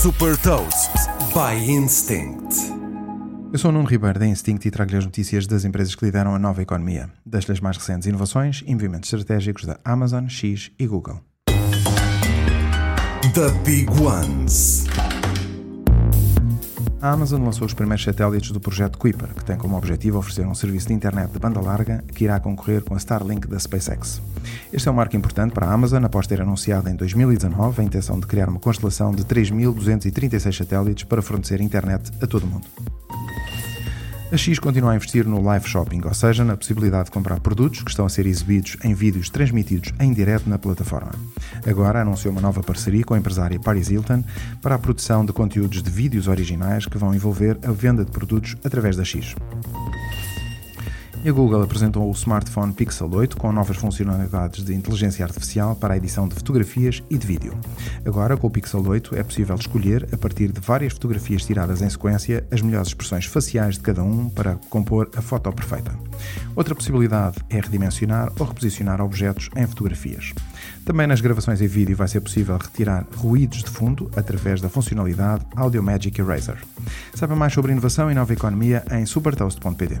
Super Toast by Instinct. Eu sou o Nuno Ribeiro da Instinct e trago-lhe as notícias das empresas que lideram a nova economia, das mais recentes inovações e movimentos estratégicos da Amazon, X e Google. The Big Ones. A Amazon lançou os primeiros satélites do projeto Kuiper, que tem como objetivo oferecer um serviço de internet de banda larga que irá concorrer com a Starlink da SpaceX. Este é um marco importante para a Amazon após ter anunciado em 2019 a intenção de criar uma constelação de 3.236 satélites para fornecer internet a todo o mundo. A X continua a investir no live shopping, ou seja, na possibilidade de comprar produtos que estão a ser exibidos em vídeos transmitidos em direto na plataforma. Agora anunciou uma nova parceria com a empresária Paris Hilton para a produção de conteúdos de vídeos originais que vão envolver a venda de produtos através da X. E a Google apresentou o smartphone Pixel 8 com novas funcionalidades de inteligência artificial para a edição de fotografias e de vídeo. Agora, com o Pixel 8, é possível escolher, a partir de várias fotografias tiradas em sequência, as melhores expressões faciais de cada um para compor a foto perfeita. Outra possibilidade é redimensionar ou reposicionar objetos em fotografias. Também nas gravações em vídeo vai ser possível retirar ruídos de fundo através da funcionalidade Audio Magic Eraser. Saiba mais sobre inovação e nova economia em supertoast.pd.